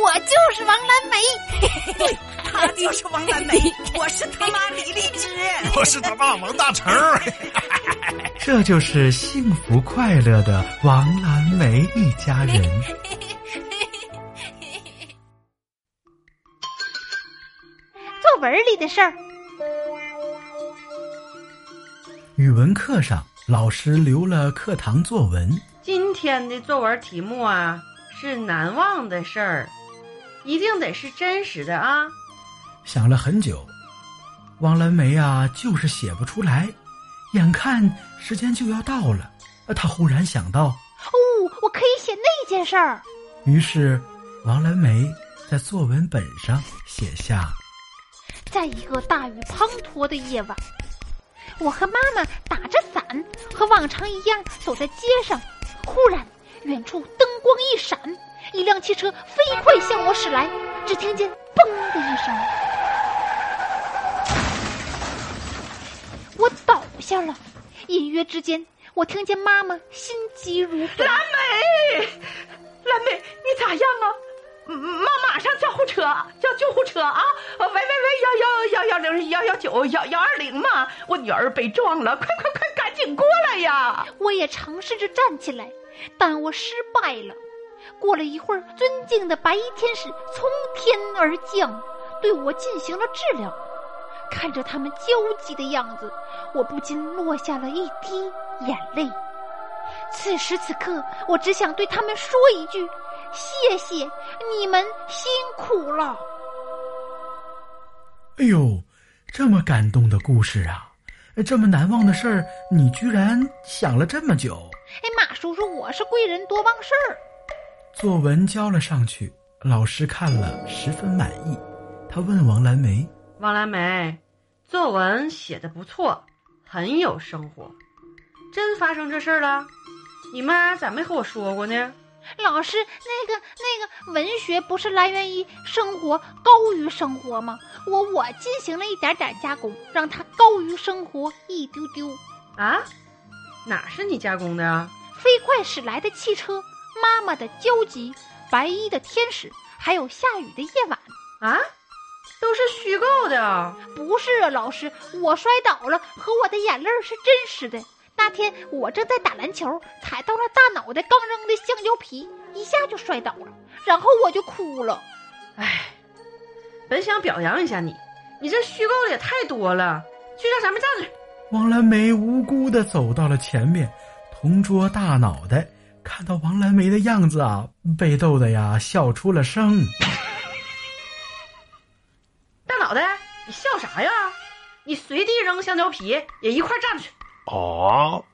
我就是王蓝梅，对，他就是王蓝梅，我是他妈李荔枝，我是他爸王大成。这就是幸福快乐的王蓝梅一家人。作文里的事儿。语文课上，老师留了课堂作文。今天的作文题目啊，是难忘的事儿，一定得是真实的啊。想了很久，王蓝梅啊，就是写不出来。眼看时间就要到了，他忽然想到：哦，我可以写那件事儿。于是，王蓝梅在作文本上写下：在一个大雨滂沱的夜晚，我和妈妈打着伞，和往常一样走在街上。忽然，远处灯光一闪，一辆汽车飞快向我驶来，只听见“嘣”的一声。我倒下了，隐约之间，我听见妈妈心急如焚。蓝莓，蓝莓，你咋样啊？妈，马上叫护车，叫救护车啊！喂喂喂，幺幺幺幺零幺幺九幺幺二零嘛！我女儿被撞了，快快快，赶紧过来呀！我也尝试着站起来，但我失败了。过了一会儿，尊敬的白衣天使从天而降，对我进行了治疗。看着他们焦急的样子，我不禁落下了一滴眼泪。此时此刻，我只想对他们说一句：“谢谢你们辛苦了。”哎呦，这么感动的故事啊！这么难忘的事儿，你居然想了这么久。哎，马叔叔，我是贵人多忘事儿。作文交了上去，老师看了十分满意。他问王蓝梅。王蓝梅，作文写的不错，很有生活。真发生这事儿了？你妈咋没和我说过呢？老师，那个那个，文学不是来源于生活，高于生活吗？我我进行了一点点加工，让它高于生活一丢丢。啊？哪是你加工的啊？飞快驶来的汽车，妈妈的焦急，白衣的天使，还有下雨的夜晚。啊？都是虚构的，不是啊，老师，我摔倒了，和我的眼泪是真实的。那天我正在打篮球，踩到了大脑袋刚扔的香蕉皮，一下就摔倒了，然后我就哭了。唉，本想表扬一下你，你这虚构的也太多了。去让咱们站着。王蓝梅无辜的走到了前面，同桌大脑袋看到王蓝梅的样子啊，被逗的呀笑出了声。大脑袋，你笑啥呀？你随地扔香蕉皮，也一块站去。哦。